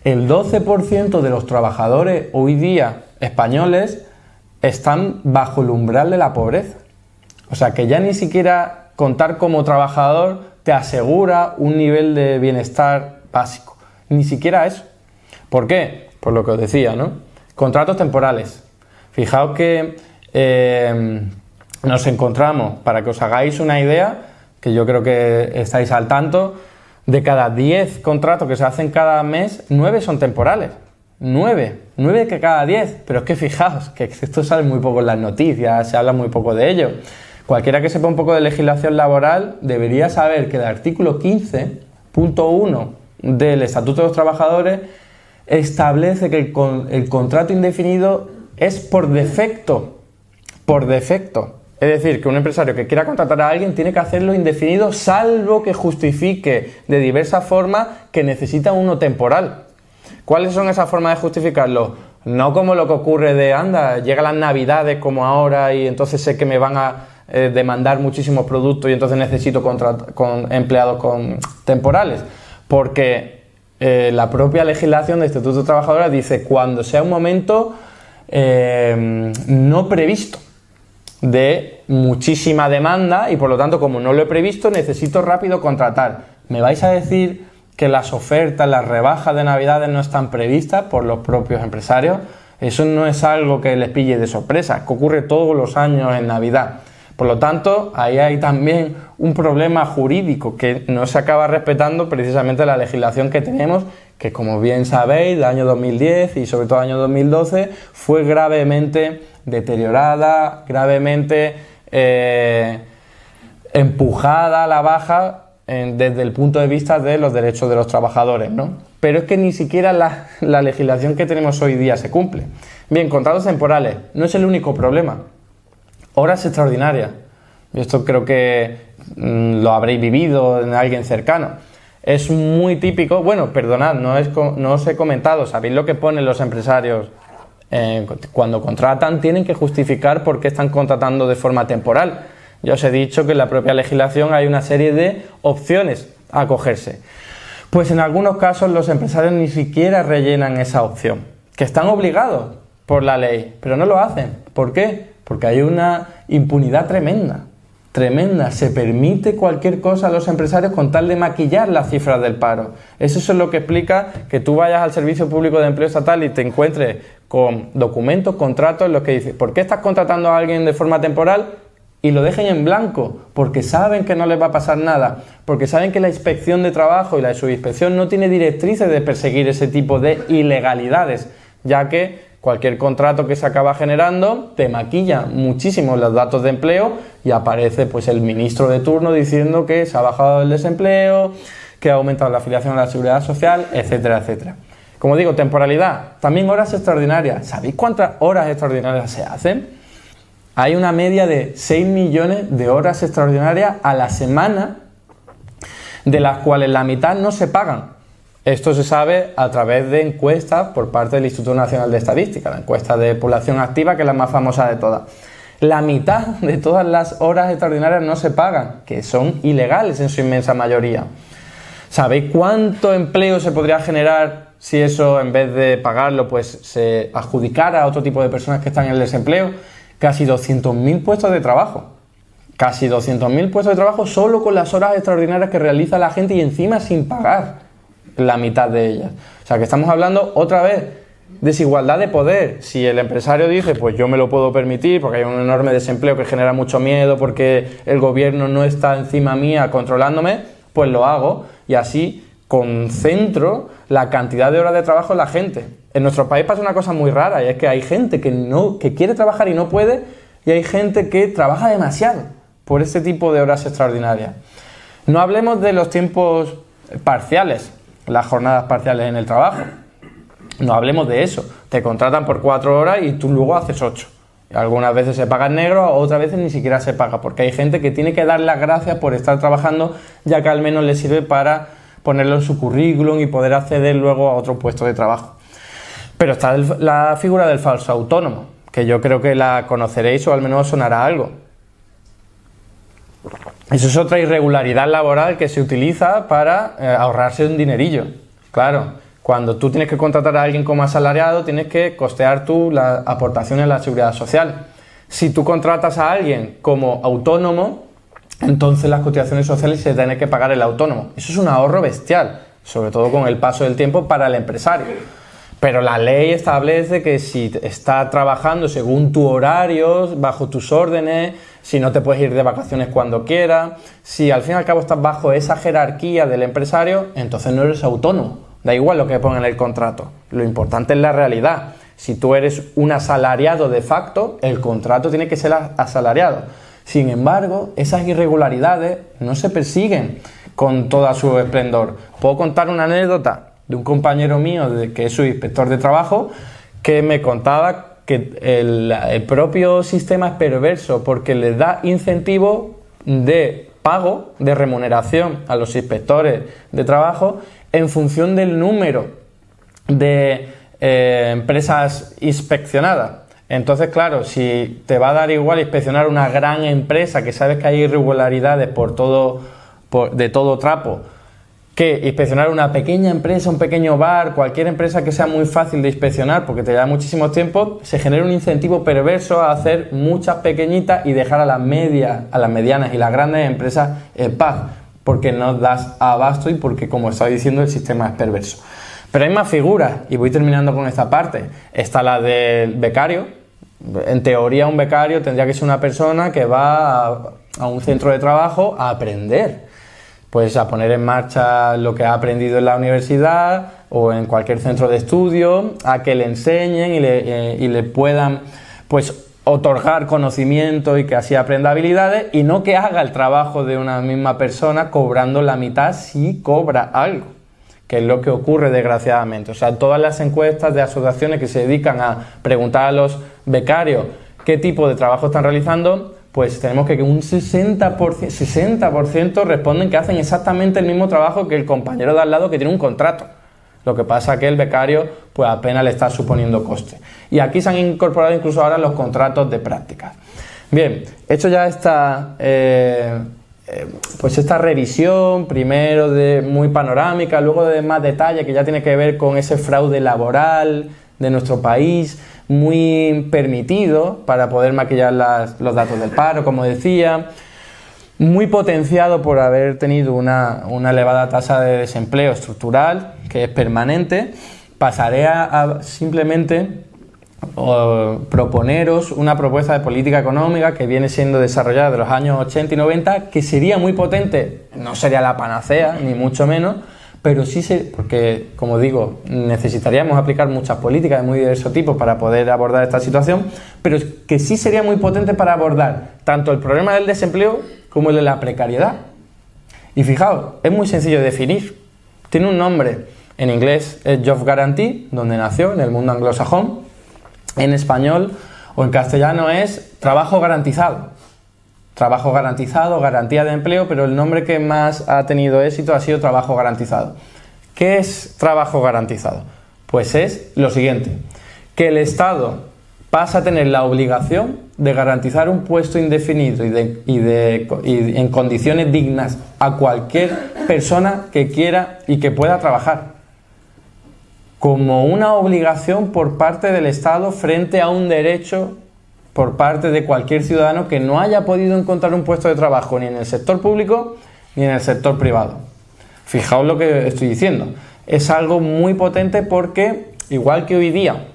el 12% de los trabajadores hoy día españoles están bajo el umbral de la pobreza. O sea que ya ni siquiera contar como trabajador te asegura un nivel de bienestar básico. Ni siquiera eso. ¿Por qué? Por lo que os decía, ¿no? Contratos temporales. Fijaos que eh, nos encontramos, para que os hagáis una idea, que yo creo que estáis al tanto, de cada 10 contratos que se hacen cada mes, 9 son temporales. 9, 9 que cada 10. Pero es que fijaos, que esto sale muy poco en las noticias, se habla muy poco de ello. Cualquiera que sepa un poco de legislación laboral debería saber que el artículo 15.1 del Estatuto de los Trabajadores establece que el, el contrato indefinido es por defecto. Por defecto. Es decir, que un empresario que quiera contratar a alguien tiene que hacerlo indefinido salvo que justifique de diversas formas que necesita uno temporal. ¿Cuáles son esas formas de justificarlo? No como lo que ocurre de, anda, llega las navidades como ahora y entonces sé que me van a eh, demandar muchísimos productos y entonces necesito con empleados temporales. Porque eh, la propia legislación de Instituto de Trabajadores dice cuando sea un momento eh, no previsto de muchísima demanda y por lo tanto como no lo he previsto necesito rápido contratar. ¿Me vais a decir que las ofertas, las rebajas de Navidades no están previstas por los propios empresarios? Eso no es algo que les pille de sorpresa, que ocurre todos los años en Navidad. Por lo tanto, ahí hay también un problema jurídico que no se acaba respetando precisamente la legislación que tenemos, que como bien sabéis, del año 2010 y sobre todo el año 2012 fue gravemente deteriorada, gravemente eh, empujada a la baja desde el punto de vista de los derechos de los trabajadores, ¿no? Pero es que ni siquiera la, la legislación que tenemos hoy día se cumple. Bien, contratos temporales no es el único problema. Horas extraordinarias. Esto creo que mm, lo habréis vivido en alguien cercano. Es muy típico, bueno, perdonad, no, es, no os he comentado, ¿sabéis lo que ponen los empresarios eh, cuando contratan tienen que justificar por qué están contratando de forma temporal. Ya os he dicho que en la propia legislación hay una serie de opciones a acogerse. Pues en algunos casos los empresarios ni siquiera rellenan esa opción, que están obligados por la ley, pero no lo hacen. ¿Por qué? Porque hay una impunidad tremenda tremenda. Se permite cualquier cosa a los empresarios con tal de maquillar las cifras del paro. Eso es lo que explica que tú vayas al Servicio Público de Empleo Estatal y te encuentres con documentos, contratos en los que dices, ¿por qué estás contratando a alguien de forma temporal? Y lo dejen en blanco, porque saben que no les va a pasar nada, porque saben que la inspección de trabajo y la subinspección no tiene directrices de perseguir ese tipo de ilegalidades, ya que Cualquier contrato que se acaba generando te maquilla muchísimo los datos de empleo y aparece pues el ministro de turno diciendo que se ha bajado el desempleo, que ha aumentado la afiliación a la seguridad social, etcétera, etcétera. Como digo, temporalidad, también horas extraordinarias. ¿Sabéis cuántas horas extraordinarias se hacen? Hay una media de 6 millones de horas extraordinarias a la semana, de las cuales la mitad no se pagan. Esto se sabe a través de encuestas por parte del Instituto Nacional de Estadística, la encuesta de población activa, que es la más famosa de todas. La mitad de todas las horas extraordinarias no se pagan, que son ilegales en su inmensa mayoría. ¿Sabéis cuánto empleo se podría generar si eso, en vez de pagarlo, pues se adjudicara a otro tipo de personas que están en el desempleo? Casi 200.000 puestos de trabajo. Casi 200.000 puestos de trabajo solo con las horas extraordinarias que realiza la gente y encima sin pagar la mitad de ellas. O sea que estamos hablando otra vez desigualdad de poder. Si el empresario dice, pues yo me lo puedo permitir porque hay un enorme desempleo que genera mucho miedo, porque el gobierno no está encima mía controlándome, pues lo hago y así concentro la cantidad de horas de trabajo en la gente. En nuestro país pasa una cosa muy rara y es que hay gente que no que quiere trabajar y no puede y hay gente que trabaja demasiado por ese tipo de horas extraordinarias. No hablemos de los tiempos parciales, las jornadas parciales en el trabajo. No hablemos de eso. Te contratan por cuatro horas y tú luego haces ocho. Algunas veces se paga en negro, otras veces ni siquiera se paga, porque hay gente que tiene que dar las gracias por estar trabajando, ya que al menos le sirve para ponerlo en su currículum y poder acceder luego a otro puesto de trabajo. Pero está la figura del falso autónomo, que yo creo que la conoceréis o al menos sonará algo. Eso es otra irregularidad laboral que se utiliza para eh, ahorrarse un dinerillo. Claro, cuando tú tienes que contratar a alguien como asalariado, tienes que costear tú la aportación a la seguridad social. Si tú contratas a alguien como autónomo, entonces las cotizaciones sociales se tienen que pagar el autónomo. Eso es un ahorro bestial, sobre todo con el paso del tiempo para el empresario. Pero la ley establece que si está trabajando según tu horario, bajo tus órdenes, si no te puedes ir de vacaciones cuando quieras, si al fin y al cabo estás bajo esa jerarquía del empresario, entonces no eres autónomo. Da igual lo que ponga en el contrato. Lo importante es la realidad. Si tú eres un asalariado de facto, el contrato tiene que ser asalariado. Sin embargo, esas irregularidades no se persiguen con toda su esplendor. Puedo contar una anécdota de un compañero mío de, que es su inspector de trabajo que me contaba que el, propio sistema es perverso porque le da incentivo de pago, de remuneración a los inspectores de trabajo en función del número de eh, empresas inspeccionadas. Entonces, claro, si te va a dar igual inspeccionar una gran empresa que sabes que hay irregularidades por todo, de todo trapo, que inspeccionar una pequeña empresa, un pequeño bar, cualquier empresa que sea muy fácil de inspeccionar porque te da muchísimo tiempo, se genera un incentivo perverso a hacer muchas pequeñitas y dejar a las medias, a las medianas y las grandes empresas en paz, porque no das abasto y porque, como estaba diciendo, el sistema es perverso. Pero hay más figuras, y voy terminando con esta parte. Está la del becario. En teoría, un becario tendría que ser una persona que va a, a un centro de trabajo a aprender pues a poner en marcha lo que ha aprendido en la universidad o en cualquier centro de estudio, a que le enseñen y le, eh, y le puedan pues otorgar conocimiento y que así aprenda habilidades y no que haga el trabajo de una misma persona cobrando la mitad si cobra algo, que es lo que ocurre desgraciadamente. O sea, todas las encuestas de asociaciones que se dedican a preguntar a los becarios qué tipo de trabajo están realizando, pues tenemos que un 60%, 60 responden que hacen exactamente el mismo trabajo que el compañero de al lado que tiene un contrato. Lo que pasa es que el becario pues apenas le está suponiendo coste. Y aquí se han incorporado incluso ahora los contratos de prácticas. Bien, hecho ya esta, eh, eh, pues esta revisión, primero de muy panorámica, luego de más detalle que ya tiene que ver con ese fraude laboral de nuestro país, muy permitido para poder maquillar los datos del paro, como decía, muy potenciado por haber tenido una, elevada tasa de desempleo estructural, que es permanente, pasaré a, simplemente proponeros una propuesta de política económica que viene siendo desarrollada de los años 80 y 90, que sería muy potente, no sería la panacea, ni mucho menos, pero sí se, porque como digo, necesitaríamos aplicar muchas políticas de muy diverso tipo para poder abordar esta situación, pero que sí sería muy potente para abordar tanto el problema del desempleo como el de la precariedad. Y fijaos, es muy sencillo de definir. Tiene un nombre, en inglés es Job Guarantee, donde nació, en el mundo anglosajón. En español o en castellano es trabajo garantizado. Trabajo garantizado, garantía de empleo, pero el nombre que más ha tenido éxito ha sido trabajo garantizado. ¿Qué es trabajo garantizado? Pues es lo siguiente, que el Estado pasa a tener la obligación de garantizar un puesto indefinido y, en condiciones dignas a cualquier persona que quiera y que pueda trabajar, como una obligación por parte del Estado frente a un derecho por parte de cualquier ciudadano que no haya podido encontrar un puesto de trabajo ni en el sector público ni en el sector privado. Fijaos lo que estoy diciendo. Es algo muy potente porque, igual que hoy día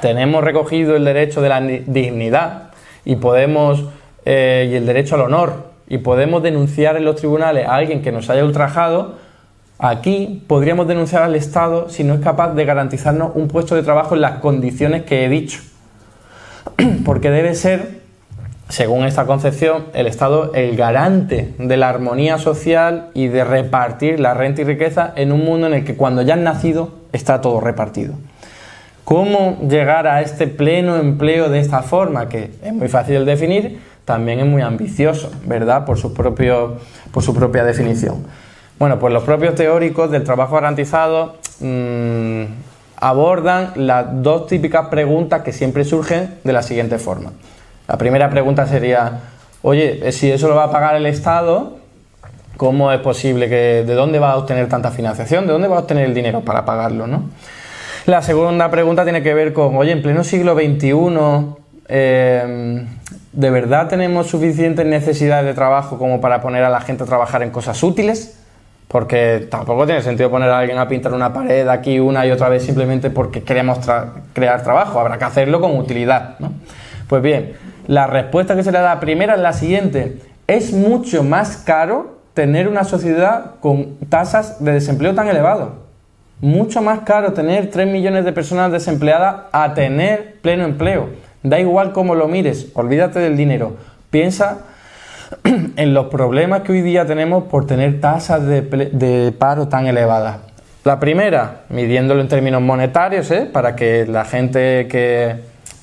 tenemos recogido el derecho de la dignidad y podemos eh, y el derecho al honor y podemos denunciar en los tribunales a alguien que nos haya ultrajado, aquí podríamos denunciar al Estado si no es capaz de garantizarnos un puesto de trabajo en las condiciones que he dicho. Porque debe ser, según esta concepción, el Estado el garante de la armonía social y de repartir la renta y riqueza en un mundo en el que cuando ya han nacido está todo repartido. ¿Cómo llegar a este pleno empleo de esta forma? Que es muy fácil de definir, también es muy ambicioso, ¿verdad? Por su, propio, por su propia definición. Bueno, pues los propios teóricos del trabajo garantizado mm, abordan las dos típicas preguntas que siempre surgen de la siguiente forma. La primera pregunta sería, oye, si eso lo va a pagar el Estado, ¿cómo es posible que, de dónde va a obtener tanta financiación? ¿De dónde va a obtener el dinero para pagarlo? ¿no? La segunda pregunta tiene que ver con, oye, en pleno siglo XXI, eh, ¿de verdad tenemos suficientes necesidades de trabajo como para poner a la gente a trabajar en cosas útiles? Porque tampoco tiene sentido poner a alguien a pintar una pared aquí una y otra vez simplemente porque queremos crear trabajo. Habrá que hacerlo con utilidad. ¿no? Pues bien, la respuesta que se le da primera es la siguiente. Es mucho más caro tener una sociedad con tasas de desempleo tan elevadas mucho más caro tener 3 millones de personas desempleadas a tener pleno empleo. Da igual cómo lo mires, olvídate del dinero. Piensa en los problemas que hoy día tenemos por tener tasas de, paro tan elevadas. La primera, midiéndolo en términos monetarios, ¿eh? para que la gente que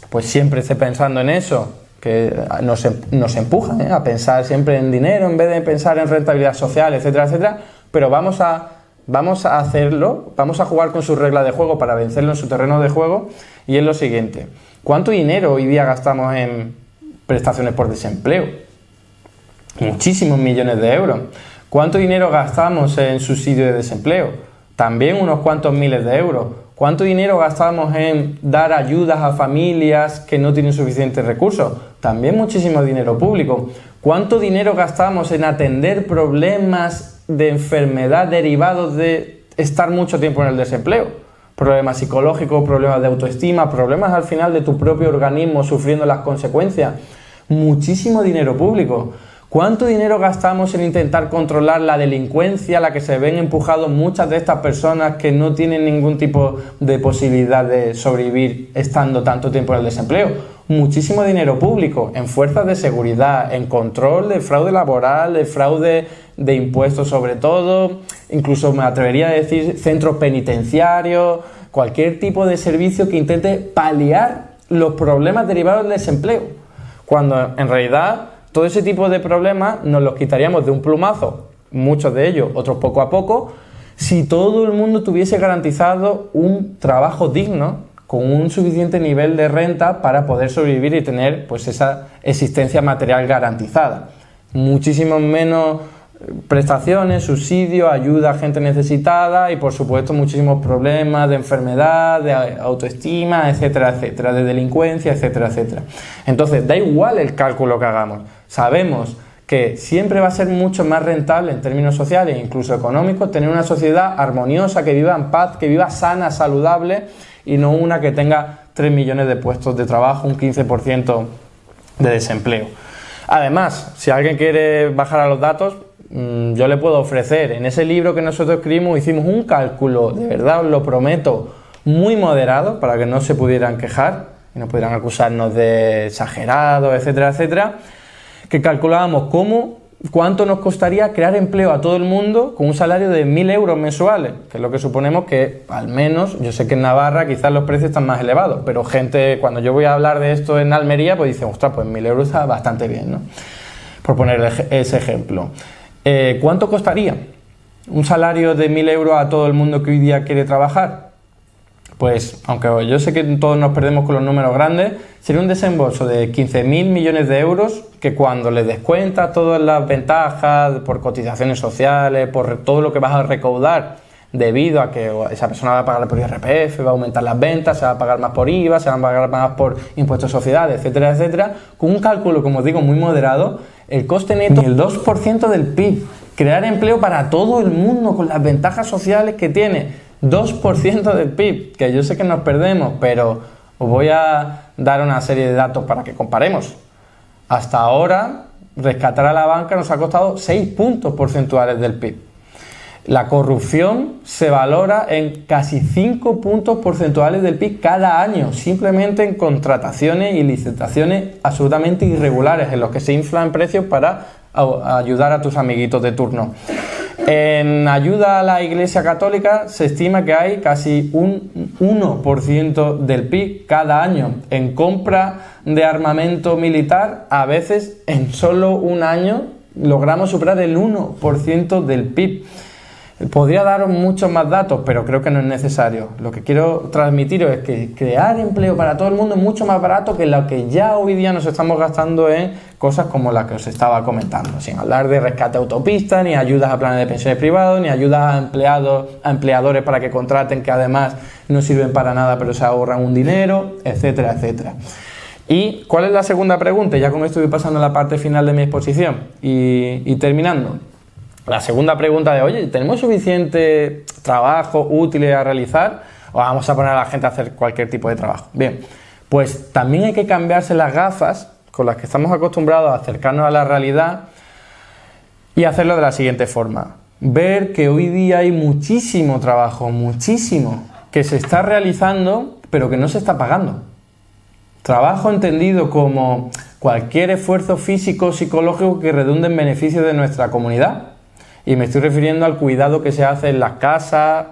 pues siempre esté pensando en eso, que nos, em-, nos empuja ¿eh? a pensar siempre en dinero en vez de pensar en rentabilidad social, etcétera, etcétera, pero vamos a Vamos a hacerlo, vamos a jugar con su regla de juego para vencerlo en su terreno de juego y es lo siguiente. ¿Cuánto dinero hoy día gastamos en prestaciones por desempleo? Muchísimos millones de euros. ¿Cuánto dinero gastamos en subsidio de desempleo? También unos cuantos miles de euros. ¿Cuánto dinero gastamos en dar ayudas a familias que no tienen suficientes recursos? También muchísimo dinero público. ¿Cuánto dinero gastamos en atender problemas de enfermedad derivados de estar mucho tiempo en el desempleo. Problemas psicológicos, problemas de autoestima, problemas al final de tu propio organismo sufriendo las consecuencias. Muchísimo dinero público. ¿Cuánto dinero gastamos en intentar controlar la delincuencia a la que se ven empujados muchas de estas personas que no tienen ningún tipo de posibilidad de sobrevivir estando tanto tiempo en el desempleo? Muchísimo dinero público en fuerzas de seguridad, en control de fraude laboral, de fraude de impuestos sobre todo, incluso me atrevería a decir centros penitenciarios, cualquier tipo de servicio que intente paliar los problemas derivados del desempleo, cuando en realidad todo ese tipo de problemas nos los quitaríamos de un plumazo, muchos de ellos, otros poco a poco, si todo el mundo tuviese garantizado un trabajo digno con un suficiente nivel de renta para poder sobrevivir y tener pues esa existencia material garantizada. Muchísimo menos prestaciones, subsidios, ayuda a gente necesitada y por supuesto muchísimos problemas de enfermedad, de autoestima, etcétera, etcétera, de delincuencia, etcétera, etcétera. Entonces, da igual el cálculo que hagamos. Sabemos que siempre va a ser mucho más rentable en términos sociales e incluso económicos tener una sociedad armoniosa, que viva en paz, que viva sana, saludable y no una que tenga 3 millones de puestos de trabajo, un 15% de desempleo. Además, si alguien quiere bajar a los datos, Mm, yo le puedo ofrecer. En ese libro que nosotros escribimos hicimos un cálculo, de verdad os lo prometo, muy moderado para que no se pudieran quejar y no pudieran acusarnos de exagerados, etcétera, etcétera, que calculábamos cómo, cuánto nos costaría crear empleo a todo el mundo con un salario de 1.000 euros mensuales, que es lo que suponemos que al menos, yo sé que en Navarra quizás los precios están más elevados, pero gente, cuando yo voy a hablar de esto en Almería, pues dicen, ostras, pues 1.000 euros está bastante bien, ¿no? Por poner ese ejemplo. Eh, ¿Cuánto costaría? un salario de 1.000 euros a todo el mundo que hoy día quiere trabajar? Pues, aunque yo sé que todos nos perdemos con los números grandes, sería un desembolso de 15.000 millones de euros que cuando le descuentas todas las ventajas por cotizaciones sociales, por todo lo que vas a recaudar debido a que esa persona va a pagar por IRPF, va a aumentar las ventas, se va a pagar más por IVA, se va a pagar más por impuestos de sociedades, etcétera, etcétera, con un cálculo, como os digo, muy moderado, el coste neto el 2% del PIB. Crear empleo para todo el mundo con las ventajas sociales que tiene. 2% del PIB, que yo sé que nos perdemos, pero os voy a dar una serie de datos para que comparemos. Hasta ahora, rescatar a la banca nos ha costado 6 puntos porcentuales del PIB. La corrupción se valora en casi 5 puntos porcentuales del PIB cada año, simplemente en contrataciones y licitaciones absolutamente irregulares, en los que se inflan precios para ayudar a tus amiguitos de turno. En ayuda a la Iglesia Católica se estima que hay casi un 1% del PIB cada año. En compra de armamento militar, a veces en solo un año logramos superar el 1% del PIB. Podría daros muchos más datos, pero creo que no es necesario. Lo que quiero transmitiros es que crear empleo para todo el mundo es mucho más barato que lo que ya hoy día nos estamos gastando en cosas como las que os estaba comentando, sin hablar de rescate autopista, ni ayudas a planes de pensiones privados, ni ayudas a empleados, a empleadores para que contraten que además no sirven para nada pero se ahorran un dinero, etcétera, etcétera. ¿Y cuál es la segunda pregunta? Ya con esto voy pasando a la parte final de mi exposición y terminando. La segunda pregunta de, oye, ¿tenemos suficiente trabajo útil a realizar o vamos a poner a la gente a hacer cualquier tipo de trabajo? Bien, pues también hay que cambiarse las gafas con las que estamos acostumbrados a acercarnos a la realidad y hacerlo de la siguiente forma. Ver que hoy día hay muchísimo trabajo, muchísimo, que se está realizando pero que no se está pagando. Trabajo entendido como cualquier esfuerzo físico o psicológico que redunde en beneficio de nuestra comunidad y me estoy refiriendo al cuidado que se hace en las casas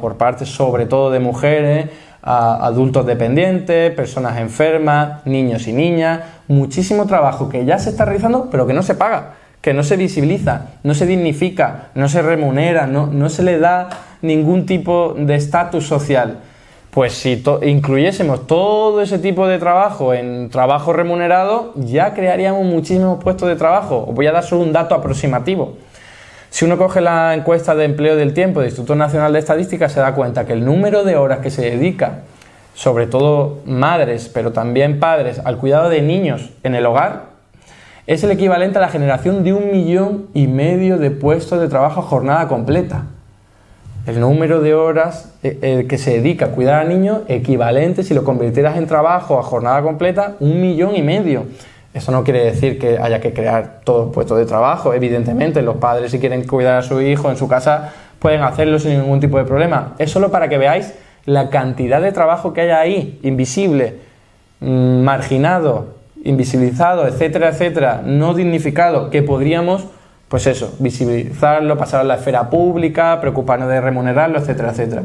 por parte sobre todo de mujeres, a adultos dependientes, personas enfermas, niños y niñas, muchísimo trabajo que ya se está realizando pero que no se paga, que no se visibiliza, no se dignifica, no se remunera, no, no se le da ningún tipo de estatus social. Pues si incluyésemos todo ese tipo de trabajo en trabajo remunerado, ya crearíamos muchísimos puestos de trabajo. Os voy a dar solo un dato aproximativo. Si uno coge la encuesta de empleo del tiempo del Instituto Nacional de Estadística, se da cuenta que el número de horas que se dedica, sobre todo madres, pero también padres, al cuidado de niños en el hogar, es el equivalente a la generación de un millón y medio de puestos de trabajo a jornada completa. El número de horas eh, eh, que se dedica a cuidar a niños, equivalente, si lo convirtieras en trabajo a jornada completa, un millón y medio. Eso no quiere decir que haya que crear todos puestos de trabajo. Evidentemente, los padres si quieren cuidar a su hijo en su casa pueden hacerlo sin ningún tipo de problema. Es solo para que veáis la cantidad de trabajo que hay ahí, invisible, mm, marginado, invisibilizado, etcétera, etcétera, no dignificado, que podríamos, pues eso, visibilizarlo, pasar a la esfera pública, preocuparnos de remunerarlo, etcétera, etcétera.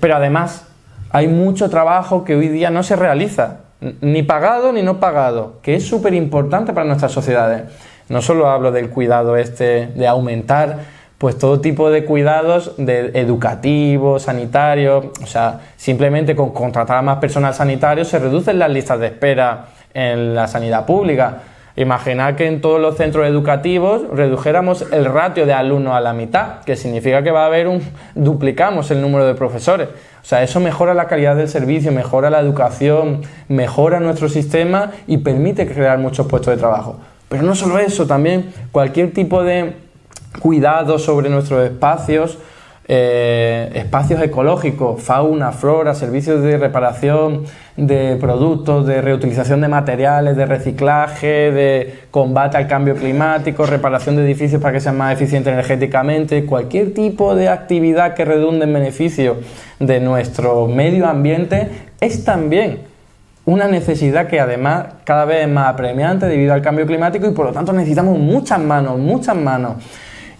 Pero además, hay mucho trabajo que hoy día no se realiza ni pagado ni no pagado, que es súper importante para nuestras sociedades. No solo hablo del cuidado este de aumentar pues todo tipo de cuidados de educativos, sanitarios, o sea, simplemente con contratar a más personal sanitario se reducen las listas de espera en la sanidad pública. Imaginar que en todos los centros educativos redujéramos el ratio de alumnos a la mitad, que significa que va a haber un duplicamos el número de profesores. O sea, eso mejora la calidad del servicio, mejora la educación, mejora nuestro sistema y permite crear muchos puestos de trabajo. Pero no solo eso, también cualquier tipo de cuidado sobre nuestros espacios, eh, espacios ecológicos, fauna, flora, servicios de reparación de productos, de reutilización de materiales, de reciclaje, de combate al cambio climático, reparación de edificios para que sean más eficientes energéticamente, cualquier tipo de actividad que redunde en beneficio de nuestro medio ambiente es también una necesidad que además cada vez es más apremiante debido al cambio climático y por lo tanto necesitamos muchas manos, muchas manos.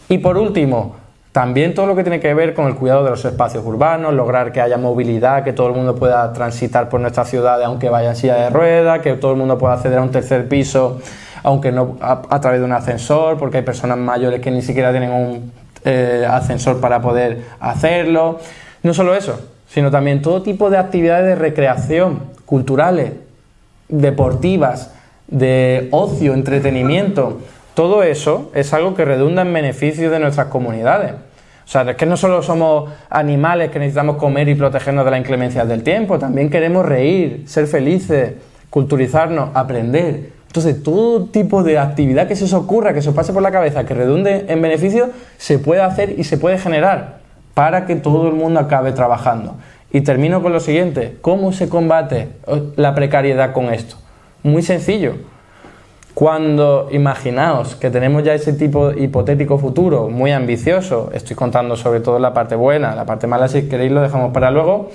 Y por último, también todo lo que tiene que ver con el cuidado de los espacios urbanos, lograr que haya movilidad, que todo el mundo pueda transitar por nuestra ciudad aunque vaya en silla de ruedas, que todo el mundo pueda acceder a un tercer piso aunque no a, través de un ascensor, porque hay personas mayores que ni siquiera tienen un eh, ascensor para poder hacerlo. No solo eso, sino también todo tipo de actividades de recreación, culturales, deportivas, de ocio, entretenimiento. Todo eso es algo que redunda en beneficio de nuestras comunidades. O sea, es que no solo somos animales que necesitamos comer y protegernos de la inclemencia del tiempo, también queremos reír, ser felices, culturizarnos, aprender. Entonces, todo tipo de actividad que se os ocurra, que se os pase por la cabeza, que redunde en beneficio, se puede hacer y se puede generar para que todo el mundo acabe trabajando. Y termino con lo siguiente, ¿cómo se combate la precariedad con esto? Muy sencillo. Cuando imaginaos que tenemos ya ese tipo hipotético futuro muy ambicioso, estoy contando sobre todo la parte buena, la parte mala si queréis lo dejamos para luego,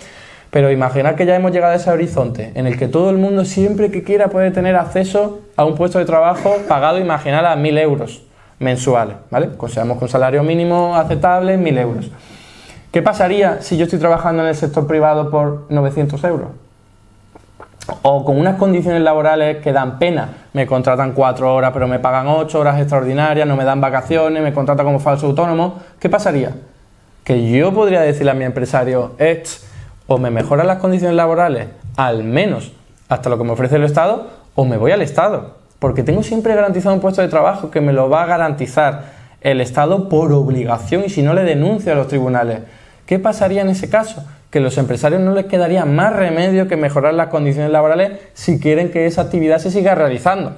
pero imaginad que ya hemos llegado a ese horizonte en el que todo el mundo siempre que quiera puede tener acceso a un puesto de trabajo pagado, imaginar a 1.000 euros mensuales, ¿vale? Consideramos que un salario mínimo aceptable, 1.000 euros. ¿Qué pasaría si yo estoy trabajando en el sector privado por 900 euros? O con unas condiciones laborales que dan pena. Me contratan cuatro horas, pero me pagan ocho horas extraordinarias, no me dan vacaciones, me contratan como falso autónomo. ¿Qué pasaría? Que yo podría decirle a mi empresario, o me mejoran las condiciones laborales, al menos hasta lo que me ofrece el Estado, o me voy al Estado. Porque tengo siempre garantizado un puesto de trabajo que me lo va a garantizar el Estado por obligación y si no le denuncio a los tribunales. ¿Qué pasaría en ese caso? Que los empresarios no les quedaría más remedio que mejorar las condiciones laborales si quieren que esa actividad se siga realizando.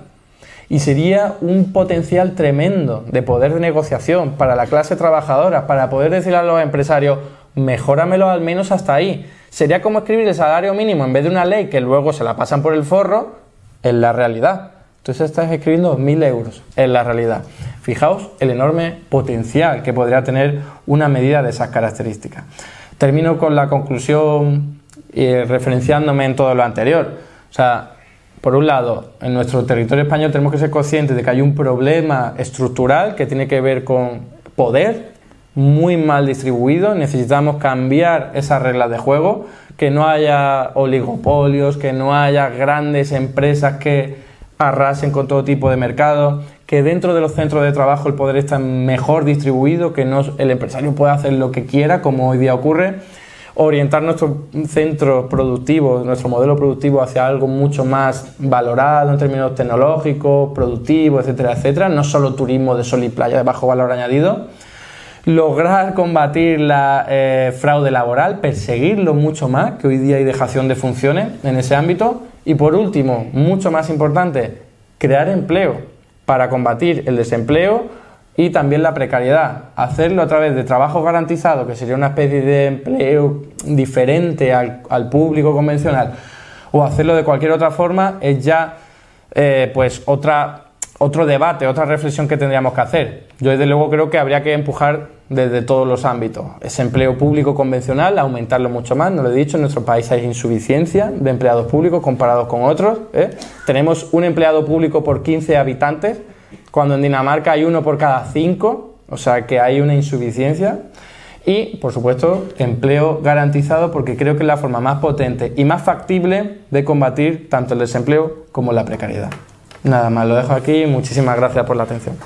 Y sería un potencial tremendo de poder de negociación para la clase trabajadora, para poder decirle a los empresarios, mejóramelo al menos hasta ahí. Sería como escribir el salario mínimo en vez de una ley que luego se la pasan por el forro en la realidad. Entonces estás escribiendo 1.000 euros en la realidad. Fijaos el enorme potencial que podría tener una medida de esas características. Termino con la conclusión y referenciándome en todo lo anterior. O sea, por un lado, en nuestro territorio español tenemos que ser conscientes de que hay un problema estructural que tiene que ver con poder muy mal distribuido. Necesitamos cambiar esas reglas de juego, que no haya oligopolios, que no haya grandes empresas que arrasen con todo tipo de mercado, que dentro de los centros de trabajo el poder está mejor distribuido, que no, el empresario pueda hacer lo que quiera, como hoy día ocurre, orientar nuestro centro productivo, nuestro modelo productivo hacia algo mucho más valorado en términos tecnológicos, productivos, etcétera, etcétera, no solo turismo de sol y playa de bajo valor añadido, lograr combatir la eh, fraude laboral, perseguirlo mucho más, que hoy día hay dejación de funciones en ese ámbito, y por último, mucho más importante, crear empleo para combatir el desempleo y también la precariedad. Hacerlo a través de trabajo garantizado, que sería una especie de empleo diferente al, público convencional, o hacerlo de cualquier otra forma, es ya eh, pues otra otro debate, otra reflexión que tendríamos que hacer. Yo desde luego creo que habría que empujar desde todos los ámbitos. Ese empleo público convencional, aumentarlo mucho más, no lo he dicho, en nuestro país hay insuficiencia de empleados públicos comparados con otros. ¿eh? Tenemos un empleado público por 15 habitantes, cuando en Dinamarca hay uno por cada cinco, o sea que hay una insuficiencia. Y, por supuesto, empleo garantizado porque creo que es la forma más potente y más factible de combatir tanto el desempleo como la precariedad. Nada más, lo dejo aquí. Muchísimas gracias por la atención.